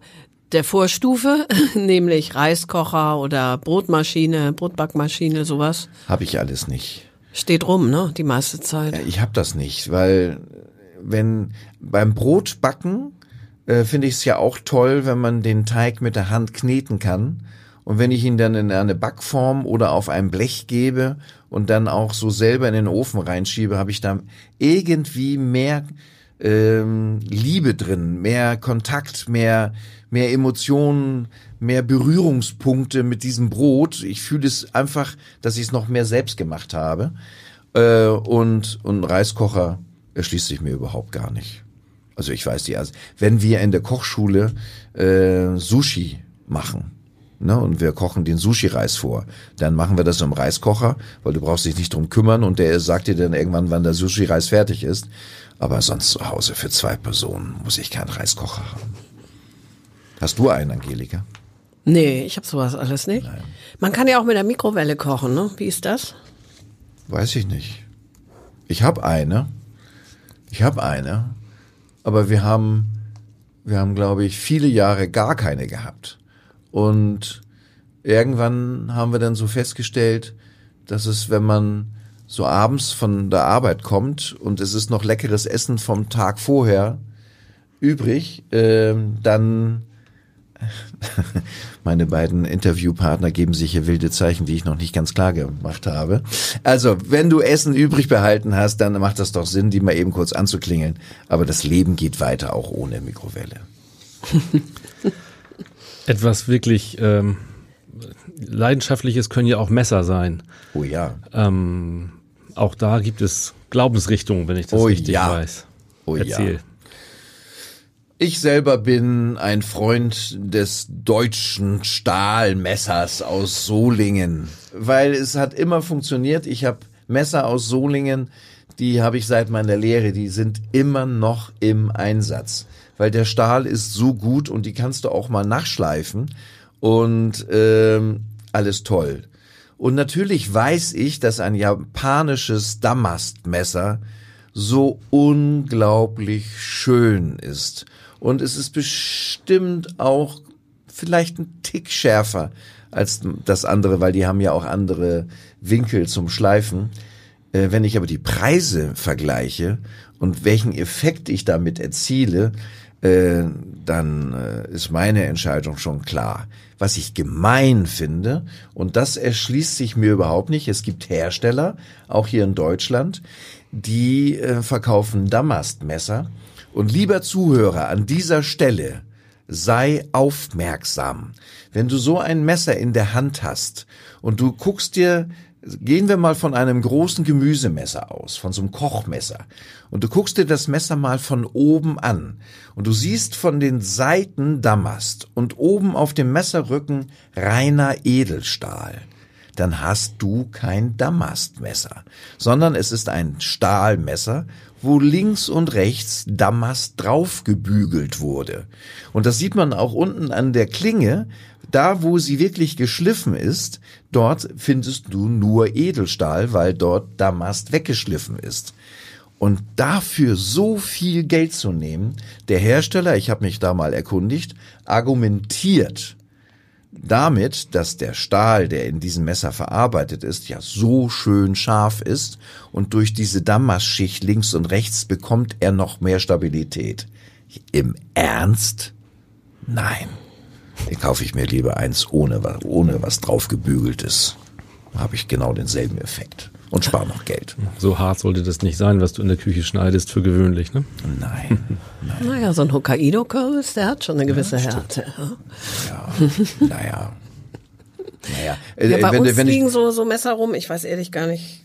der Vorstufe, <laughs> nämlich Reiskocher oder Brotmaschine, Brotbackmaschine, sowas? Habe ich alles nicht. Steht rum, ne, die meiste Zeit. Ich habe das nicht, weil wenn beim Brotbacken äh, finde ich es ja auch toll, wenn man den Teig mit der Hand kneten kann. Und wenn ich ihn dann in eine Backform oder auf ein Blech gebe und dann auch so selber in den Ofen reinschiebe, habe ich da irgendwie mehr ähm, Liebe drin, mehr Kontakt, mehr, mehr Emotionen, mehr Berührungspunkte mit diesem Brot. Ich fühle es einfach, dass ich es noch mehr selbst gemacht habe. Äh, und, und Reiskocher erschließt sich mir überhaupt gar nicht. Also ich weiß die, also wenn wir in der Kochschule äh, Sushi machen, ne, und wir kochen den Sushi-Reis vor, dann machen wir das im Reiskocher, weil du brauchst dich nicht drum kümmern und der sagt dir dann irgendwann, wann der Sushi-Reis fertig ist. Aber sonst zu Hause für zwei Personen muss ich keinen Reiskocher haben. Hast du einen, Angelika? Nee, ich habe sowas alles nicht. Nein. Man kann ja auch mit der Mikrowelle kochen, ne? Wie ist das? Weiß ich nicht. Ich habe eine. Ich habe eine. Aber wir haben Wir haben, glaube ich, viele Jahre gar keine gehabt. Und irgendwann haben wir dann so festgestellt, dass es, wenn man so abends von der Arbeit kommt und es ist noch leckeres Essen vom Tag vorher übrig, äh, dann <laughs> meine beiden Interviewpartner geben sich hier wilde Zeichen, die ich noch nicht ganz klar gemacht habe. Also, wenn du Essen übrig behalten hast, dann macht das doch Sinn, die mal eben kurz anzuklingeln. Aber das Leben geht weiter, auch ohne Mikrowelle. <laughs> Etwas wirklich ähm, Leidenschaftliches können ja auch Messer sein. Oh ja. Ähm, auch da gibt es Glaubensrichtungen, wenn ich das Oh richtig ja. weiß. Oh ja. Erzähl. Ich selber bin ein Freund des deutschen Stahlmessers aus Solingen, weil es hat immer funktioniert. Ich habe Messer aus Solingen, die habe ich seit meiner Lehre, die sind immer noch im Einsatz, weil der Stahl ist so gut und die kannst du auch mal nachschleifen und ähm, alles toll. Und natürlich weiß ich, dass ein japanisches Damastmesser so unglaublich schön ist. Und es ist bestimmt auch vielleicht ein Tick schärfer als das andere, weil die haben ja auch andere Winkel zum Schleifen. Äh, wenn ich aber die Preise vergleiche und welchen Effekt ich damit erziele, äh, dann äh, ist meine Entscheidung schon klar. Was ich gemein finde, und das erschließt sich mir überhaupt nicht, es gibt Hersteller, auch hier in Deutschland, die äh, verkaufen Damastmesser. Und lieber Zuhörer, an dieser Stelle sei aufmerksam. Wenn du so ein Messer in der Hand hast und du guckst dir, gehen wir mal von einem großen Gemüsemesser aus, von so einem Kochmesser, und du guckst dir das Messer mal von oben an. Und du siehst von den Seiten Damast und oben auf dem Messerrücken reiner Edelstahl. Dann hast du kein Damastmesser, sondern es ist ein Stahlmesser, wo links und rechts Damast draufgebügelt wurde. Und das sieht man auch unten an der Klinge, da wo sie wirklich geschliffen ist, dort findest du nur Edelstahl, weil dort Damast weggeschliffen ist. Und dafür so viel Geld zu nehmen, der Hersteller, ich habe mich da mal erkundigt, argumentiert, damit, dass der Stahl, der in diesem Messer verarbeitet ist, ja so schön scharf ist und durch diese Damastschicht links und rechts bekommt er noch mehr Stabilität. Im Ernst? Nein. Den kaufe ich mir lieber eins ohne, ohne was draufgebügeltes. Habe ich genau denselben Effekt und spare noch Geld. So hart sollte das nicht sein, was du in der Küche schneidest, für gewöhnlich, ne? Nein. Naja, so ein Hokkaido-Kürbis, der hat schon eine gewisse Härte. Ja. Ja, naja. Naja, äh, Ja, bei wenn, uns wenn liegen so, so Messer rum, ich weiß ehrlich gar nicht,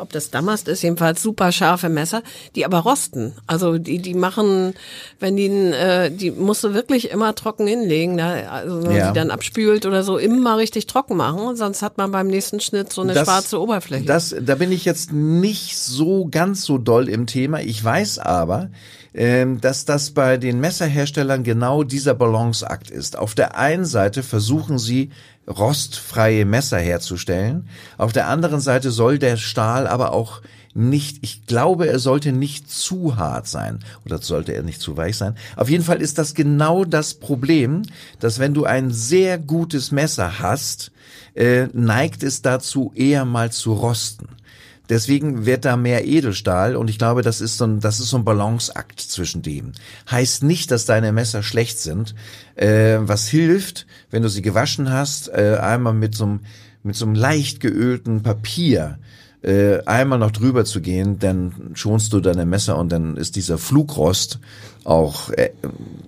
ob das Damast ist, jedenfalls super scharfe Messer, die aber rosten. Also die, die machen, wenn die, äh, die musst du wirklich immer trocken hinlegen, da, also wenn man Ja. die dann abspült oder so, immer richtig trocken machen, sonst hat man beim nächsten Schnitt so eine Das- schwarze Oberfläche. Das, da bin ich jetzt nicht so ganz so doll im Thema. Ich weiß aber, ähm, dass das bei den Messerherstellern genau dieser Balanceakt ist. Auf der einen Seite versuchen sie rostfreie Messer herzustellen. Auf der anderen Seite soll der Stahl aber auch nicht, ich glaube, er sollte nicht zu hart sein oder sollte er nicht zu weich sein. Auf jeden Fall ist das genau das Problem, dass wenn du ein sehr gutes Messer hast, äh, neigt es dazu eher mal zu rosten. Deswegen wird da mehr Edelstahl und ich glaube, das ist so ein, das ist so ein Balanceakt zwischen dem. Heißt nicht, dass deine Messer schlecht sind. Äh, was hilft, wenn du sie gewaschen hast, äh, einmal mit so einem, mit so einem leicht geölten Papier äh, einmal noch drüber zu gehen, dann schonst du deine Messer und dann ist dieser Flugrost auch äh,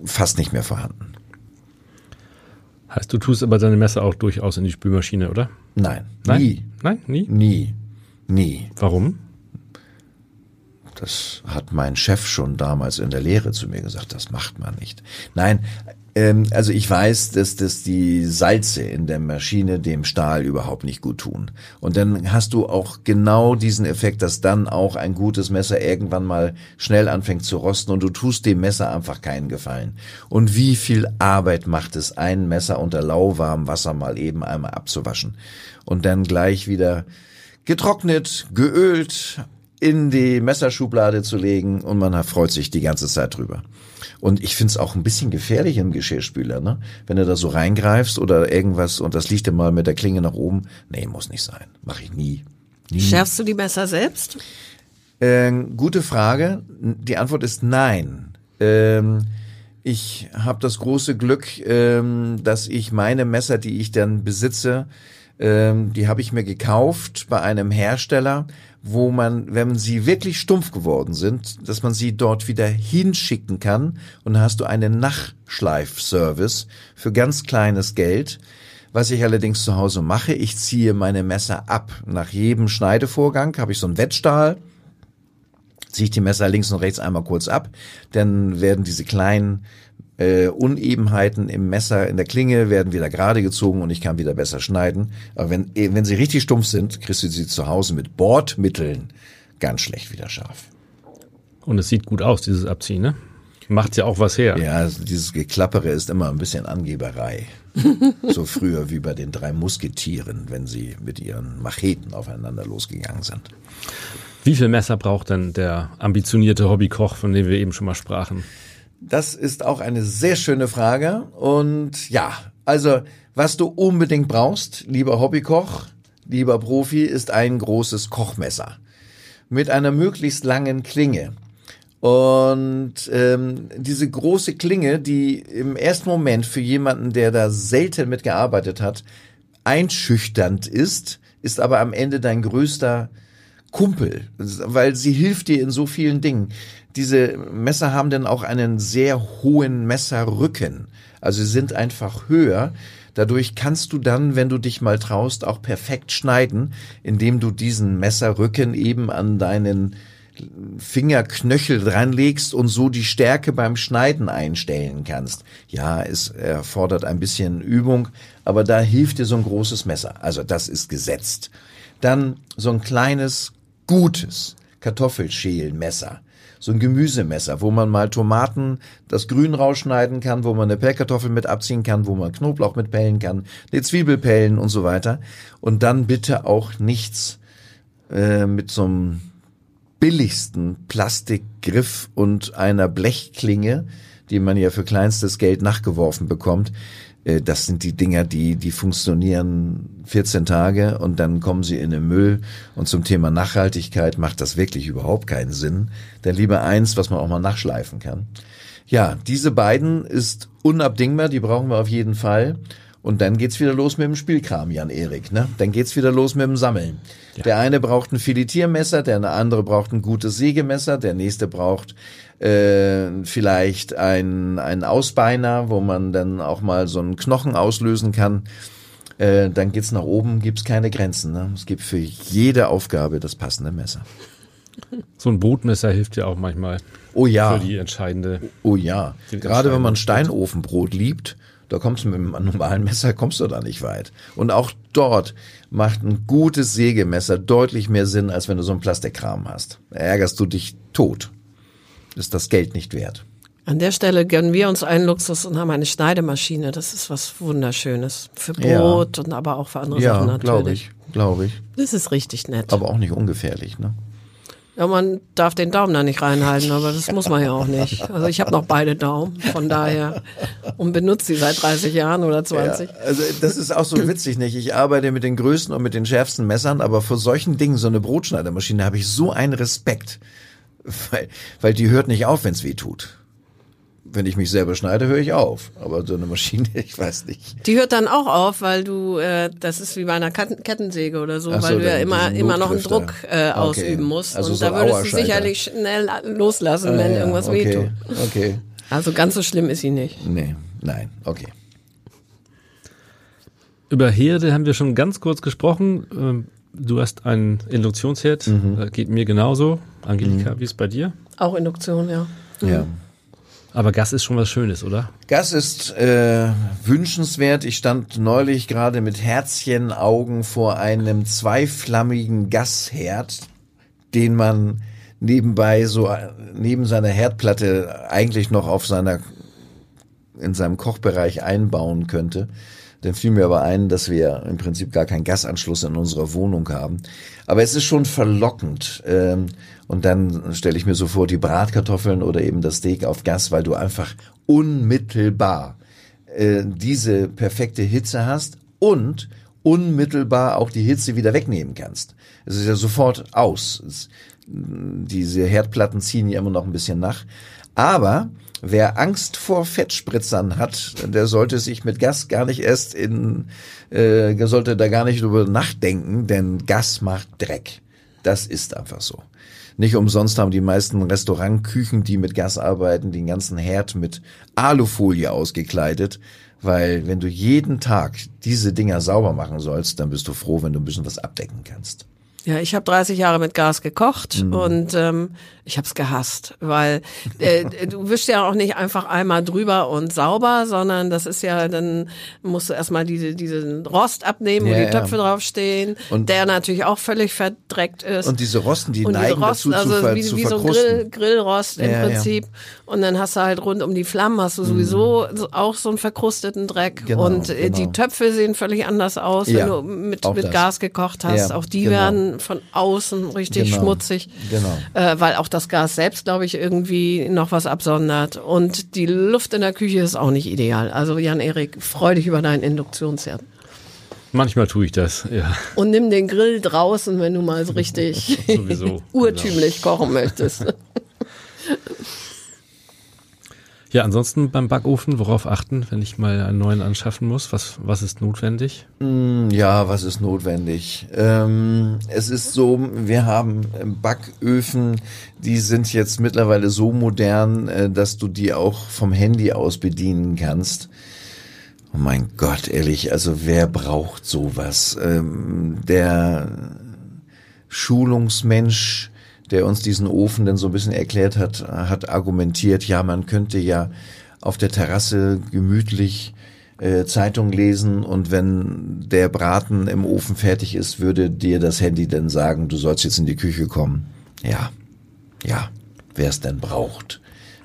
fast nicht mehr vorhanden. Heißt, du tust aber deine Messer auch durchaus in die Spülmaschine, oder? Nein, Nein? nie, Nein, nie? nie, nie. Warum? Das hat mein Chef schon damals in der Lehre zu mir gesagt, das macht man nicht. Nein, ähm, also ich weiß, dass, dass die Salze in der Maschine dem Stahl überhaupt nicht gut tun. Und dann hast du auch genau diesen Effekt, dass dann auch ein gutes Messer irgendwann mal schnell anfängt zu rosten und du tust dem Messer einfach keinen Gefallen. Und wie viel Arbeit macht es, ein Messer unter lauwarmem Wasser mal eben einmal abzuwaschen und dann gleich wieder getrocknet, geölt, in die Messerschublade zu legen und man freut sich die ganze Zeit drüber. Und ich find's auch ein bisschen gefährlich im Geschirrspüler, ne? Wenn du da so reingreifst oder irgendwas und das liegt dir mal mit der Klinge nach oben. Nee, muss nicht sein. Mach ich nie. nie. Schärfst du die Messer selbst? Ähm, gute Frage. Die Antwort ist nein. Ähm, ich habe das große Glück, ähm, dass ich meine Messer, die ich dann besitze, ähm, die habe ich mir gekauft bei einem Hersteller, wo man, wenn sie wirklich stumpf geworden sind, dass man sie dort wieder hinschicken kann und dann hast du einen Nachschleifservice für ganz kleines Geld. Was ich allerdings zu Hause mache, ich ziehe meine Messer ab. Nach jedem Schneidevorgang habe ich so einen Wettstahl, ziehe ich die Messer links und rechts einmal kurz ab, dann werden diese kleinen äh, Unebenheiten im Messer, in der Klinge werden wieder gerade gezogen und ich kann wieder besser schneiden. Aber wenn, eh, wenn sie richtig stumpf sind, kriegst du sie zu Hause mit Bordmitteln ganz schlecht wieder scharf. Und es sieht gut aus, dieses Abziehen, ne? Macht ja auch was her. Ja, also dieses Geklappere ist immer ein bisschen Angeberei. <laughs> so früher wie bei den drei Musketieren, wenn sie mit ihren Macheten aufeinander losgegangen sind. Wie viel Messer braucht denn der ambitionierte Hobbykoch, von dem wir eben schon mal sprachen? Das ist auch eine sehr schöne Frage. Und ja, also was du unbedingt brauchst, lieber Hobbykoch, lieber Profi, ist ein großes Kochmesser mit einer möglichst langen Klinge. Und ähm, diese große Klinge, die im ersten Moment für jemanden, der da selten mitgearbeitet hat, einschüchternd ist, ist aber am Ende dein größter Kumpel, weil sie hilft dir in so vielen Dingen. Diese Messer haben dann auch einen sehr hohen Messerrücken. Also sie sind einfach höher. Dadurch kannst du dann, wenn du dich mal traust, auch perfekt schneiden, indem du diesen Messerrücken eben an deinen Fingerknöchel dranlegst und so die Stärke beim Schneiden einstellen kannst. Ja, es erfordert ein bisschen Übung, aber da hilft dir so ein großes Messer. Also das ist gesetzt. Dann so ein kleines, gutes Kartoffelschälmesser. So ein Gemüsemesser, wo man mal Tomaten, das Grün rausschneiden kann, wo man eine Pellkartoffel mit abziehen kann, wo man Knoblauch mit pellen kann, eine Zwiebel pellen und so weiter. Und dann bitte auch nichts äh, mit so einem billigsten Plastikgriff und einer Blechklinge, die man ja für kleinstes Geld nachgeworfen bekommt. Äh, das sind die Dinger, die, die funktionieren 14 Tage und dann kommen sie in den Müll. Und zum Thema Nachhaltigkeit macht das wirklich überhaupt keinen Sinn. Denn lieber eins, was man auch mal nachschleifen kann. Ja, diese beiden ist unabdingbar, die brauchen wir auf jeden Fall. Und dann geht's wieder los mit dem Spielkram, Jan-Erik. Ne? Dann geht's wieder los mit dem Sammeln. Ja. Der eine braucht ein Filetiermesser, der andere braucht ein gutes Sägemesser, der nächste braucht äh, vielleicht ein, ein Ausbeiner, wo man dann auch mal so einen Knochen auslösen kann. Äh, dann geht's nach oben, gibt's keine Grenzen. Ne? Es gibt für jede Aufgabe das passende Messer. So ein Brotmesser hilft ja auch manchmal. Oh ja. Für die entscheidende. Oh ja. Gerade wenn man Steinofenbrot liebt, da kommst du mit einem normalen Messer, kommst du da nicht weit. Und auch dort macht ein gutes Sägemesser deutlich mehr Sinn, als wenn du so einen Plastikkram hast. Da ärgerst du dich tot. Ist das Geld nicht wert. An der Stelle gönnen wir uns einen Luxus und haben eine Schneidemaschine. Das ist was Wunderschönes. Für Brot ja. und aber auch für andere ja, Sachen natürlich. glaube ich, glaube ich. Das ist richtig nett. Aber auch nicht ungefährlich, ne? Ja, man darf den Daumen da nicht reinhalten, aber das muss man ja auch nicht. Also ich habe noch beide Daumen, von daher und benutze sie seit 30 Jahren oder 20. Ja, also das ist auch so witzig, nicht? Ich arbeite mit den größten und mit den schärfsten Messern, aber vor solchen Dingen, so eine Brotschneidermaschine, habe ich so einen Respekt, weil, weil die hört nicht auf, wenn es weh tut wenn ich mich selber schneide, höre ich auf. Aber so eine Maschine, <laughs> ich weiß nicht. Die hört dann auch auf, weil du, äh, das ist wie bei einer Kettensäge oder so, so weil du ja immer, immer noch einen Druck äh, okay. ausüben musst. Also und so da würdest du sicherlich schnell loslassen, wenn ja, irgendwas okay. wehtut. Okay. Also ganz so schlimm ist sie nicht. Nee, nein, okay. Über Herde haben wir schon ganz kurz gesprochen. Du hast einen Induktionsherd, mhm. geht mir genauso. Angelika, mhm. wie ist es bei dir? Auch Induktion, ja. Ja. Aber Gas ist schon was Schönes, oder? Gas ist äh, wünschenswert. Ich stand neulich gerade mit Herzchenaugen vor einem zweiflammigen Gasherd, den man nebenbei so neben seiner Herdplatte eigentlich noch auf seiner in seinem Kochbereich einbauen könnte. Dann fiel mir aber ein, dass wir im Prinzip gar keinen Gasanschluss in unserer Wohnung haben. Aber es ist schon verlockend. Ähm, und dann stelle ich mir so vor, die Bratkartoffeln oder eben das Steak auf Gas, weil du einfach unmittelbar äh, diese perfekte Hitze hast und unmittelbar auch die Hitze wieder wegnehmen kannst. Es ist ja sofort aus. Es, diese Herdplatten ziehen ja immer noch ein bisschen nach. Aber wer Angst vor Fettspritzern hat, der sollte sich mit Gas gar nicht erst in, äh, sollte da gar nicht drüber nachdenken, denn Gas macht Dreck. Das ist einfach so. Nicht umsonst haben die meisten Restaurantküchen, die mit Gas arbeiten, den ganzen Herd mit Alufolie ausgekleidet, weil wenn du jeden Tag diese Dinger sauber machen sollst, dann bist du froh, wenn du ein bisschen was abdecken kannst. Ja, ich habe 30 Jahre mit Gas gekocht Mhm. und ähm, ich habe es gehasst, weil äh, du wischst ja auch nicht einfach einmal drüber und sauber, sondern das ist ja, dann musst du erstmal diese, diesen Rost abnehmen, wo Ja, die ja. Töpfe draufstehen, Und- der natürlich auch völlig verdreckt ist. Und diese Rosten, die und diese neigen Rosten, dazu zu, also ver wie, zu wie so. Grill, Grillrost im ja. Prinzip. Und dann hast du halt rund um die Flammen hast du sowieso so- auch so einen verkrusteten Dreck. Mhm. Genau, und äh, die genau. Töpfe sehen völlig anders aus, Ja, wenn du mit, mit das. Gas gekocht hast. Ja, auch die genau. werden von außen richtig Genau, schmutzig. genau. Äh, weil auch das Gas selbst, glaube ich, irgendwie noch was absondert. Und die Luft in der Küche ist auch nicht ideal. Also Jan-Erik, freu dich über deinen Induktionsherd. Manchmal tue ich das, ja. Und nimm den Grill draußen, wenn du mal so richtig <laughs> <laughs> urtümlich kochen möchtest. <laughs> Ja, ansonsten beim Backofen, worauf achten, wenn ich mal einen neuen anschaffen muss? Was, was ist notwendig? Ja, was ist notwendig? Ähm, es ist so, wir haben ähm, Backöfen, die sind jetzt mittlerweile so modern, äh, dass du die auch vom Handy aus bedienen kannst. Oh mein Gott, ehrlich, also wer braucht sowas? Ähm, der Schulungsmensch, der uns diesen Ofen denn so ein bisschen erklärt hat, hat argumentiert, ja, man könnte ja auf der Terrasse gemütlich äh, Zeitung lesen und wenn der Braten im Ofen fertig ist, würde dir das Handy dann sagen, du sollst jetzt in die Küche kommen. Ja, ja, wer es denn braucht.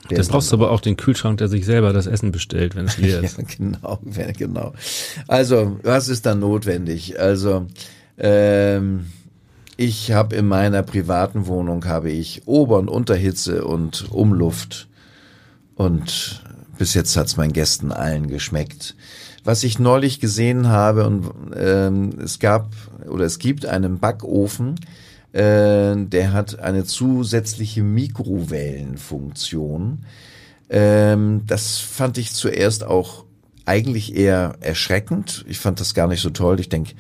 Wer Dann es brauchst du aber auch den Kühlschrank, der sich selber das Essen bestellt, wenn es leer <laughs> ja, ist. genau, ja, genau. Also, was ist dann notwendig? Also, ähm, ich habe in meiner privaten Wohnung habe ich Ober- und Unterhitze und Umluft und bis jetzt hat's meinen Gästen allen geschmeckt. Was ich neulich gesehen habe und ähm, es gab oder es gibt einen Backofen, äh, der hat eine zusätzliche Mikrowellenfunktion. Ähm, das fand ich zuerst auch eigentlich eher erschreckend. Ich fand das gar nicht so toll. Ich denke,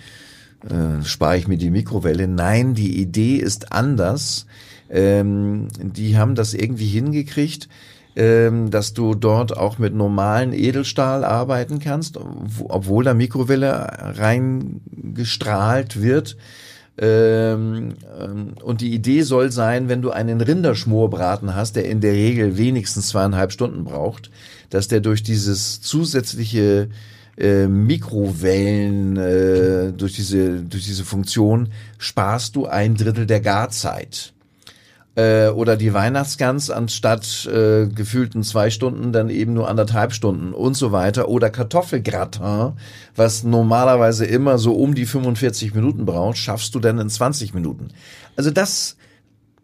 äh, spare ich mir die Mikrowelle. Nein, die Idee ist anders. Ähm, die haben das irgendwie hingekriegt, ähm, dass du dort auch mit normalen Edelstahl arbeiten kannst, wo- obwohl da Mikrowelle reingestrahlt wird. Ähm, ähm, und die Idee soll sein, wenn du einen Rinderschmorbraten hast, der in der Regel wenigstens zweieinhalb Stunden braucht, dass der durch dieses zusätzliche äh, Mikrowellen, äh, durch diese, durch diese Funktion sparst du ein Drittel der Garzeit. Äh, oder die Weihnachtsgans anstatt äh, gefühlten zwei Stunden dann eben nur anderthalb Stunden und so weiter. Oder Kartoffelgratin, was normalerweise immer so um die 45 Minuten braucht, schaffst du dann in 20 Minuten. Also das,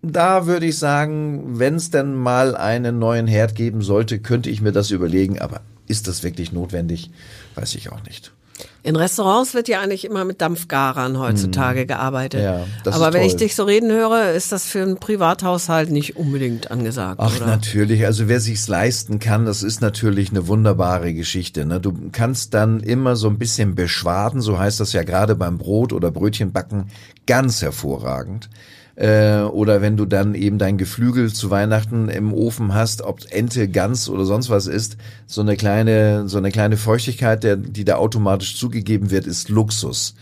da würde ich sagen, wenn es denn mal einen neuen Herd geben sollte, könnte ich mir das überlegen. Aber ist das wirklich notwendig? Weiß ich auch nicht. In Restaurants wird ja eigentlich immer mit Dampfgarern heutzutage gearbeitet. Mhm. Ja, das Aber wenn toll. ich dich so reden höre, ist das für einen Privathaushalt nicht unbedingt angesagt, Ach, oder? natürlich. Also wer sich's leisten kann, das ist natürlich eine wunderbare Geschichte. Ne? Du kannst dann immer so ein bisschen beschwaden, so heißt das ja gerade beim Brot oder Brötchenbacken, ganz hervorragend. Äh, oder wenn du dann eben dein Geflügel zu Weihnachten im Ofen hast, ob Ente, Gans oder sonst was ist, so eine kleine, so eine kleine Feuchtigkeit, der, die da automatisch zugegeben wird, ist Luxus.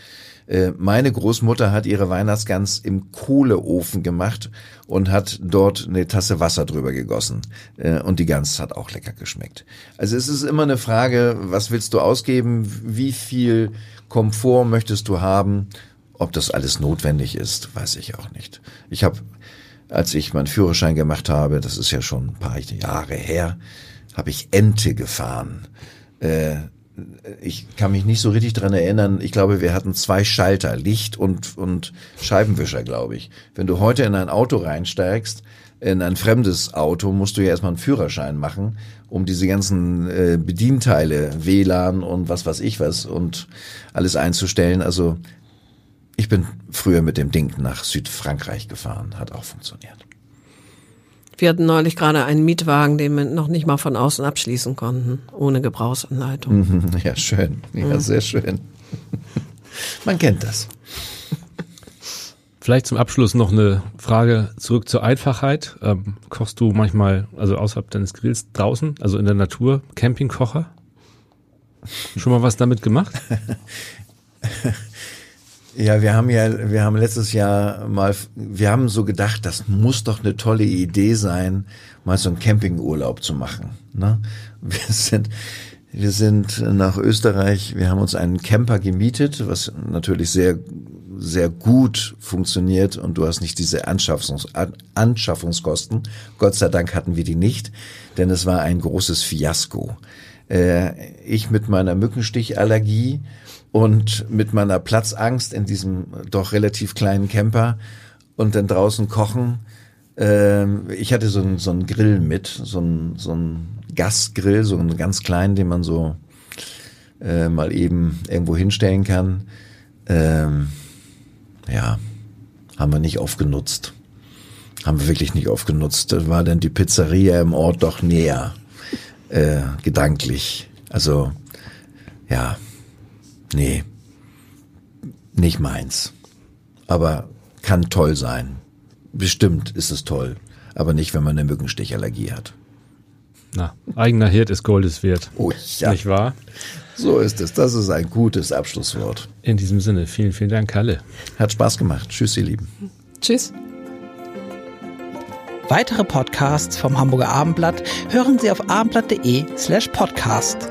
Äh, Meine Großmutter hat ihre Weihnachtsgans im Kohleofen gemacht und hat dort eine Tasse Wasser drüber gegossen. Äh, Und die Gans hat auch lecker geschmeckt. Also es ist immer eine Frage, was willst du ausgeben? Wie viel Komfort möchtest du haben? Ob das alles notwendig ist, weiß ich auch nicht. Ich habe, als ich meinen Führerschein gemacht habe, das ist ja schon ein paar Jahre her, habe ich Ente gefahren. Äh, ich kann mich nicht so richtig dran erinnern. Ich glaube, wir hatten zwei Schalter, Licht und, und Scheibenwischer, glaube ich. Wenn du heute in ein Auto reinsteigst, in ein fremdes Auto, musst du ja erstmal einen Führerschein machen, um diese ganzen äh, Bedienteile, WLAN und was weiß ich was und alles einzustellen. Also ich bin früher mit dem Ding nach Südfrankreich gefahren, hat auch funktioniert. Wir hatten neulich gerade einen Mietwagen, den wir noch nicht mal von außen abschließen konnten, ohne Gebrauchsanleitung. <laughs> Ja, schön. Ja, sehr schön. Man kennt das. Vielleicht zum Abschluss noch eine Frage zurück zur Einfachheit. Ähm, kochst du manchmal, also außerhalb deines Grills draußen, also in der Natur, Campingkocher? Schon mal was damit gemacht? <laughs> Ja, wir haben ja, wir haben letztes Jahr mal, wir haben so gedacht, das muss doch eine tolle Idee sein, mal so einen Campingurlaub zu machen. Ne? Wir sind, wir sind nach Österreich, wir haben uns einen Camper gemietet, was natürlich sehr, sehr gut funktioniert und du hast nicht diese Anschaffungs Anschaffungskosten. Gott sei Dank hatten wir die nicht, denn es war ein großes Fiasko. Äh, ich mit meiner Mückenstichallergie und mit meiner Platzangst in diesem doch relativ kleinen Camper und dann draußen kochen. Ähm, ich hatte so einen so einen Grill mit, so einen so einen Gasgrill, so einen ganz kleinen, den man so äh, mal eben irgendwo hinstellen kann. Ähm, ja, haben wir nicht oft genutzt. Haben wir wirklich nicht oft genutzt. Da war dann die Pizzeria im Ort doch näher, äh, gedanklich. Also, ja, Nee, nicht meins. Aber kann toll sein. Bestimmt ist es toll. Aber nicht, wenn man eine Mückenstichallergie hat. Na, eigener Hirt ist Goldes wert. Oh ja. Nicht wahr? So ist es. Das ist ein gutes Abschlusswort. In diesem Sinne, vielen, vielen Dank, Kalle. Hat Spaß gemacht. Tschüss, ihr Lieben. Tschüss. Weitere Podcasts vom Hamburger Abendblatt hören Sie auf abendblatt.de slash podcast.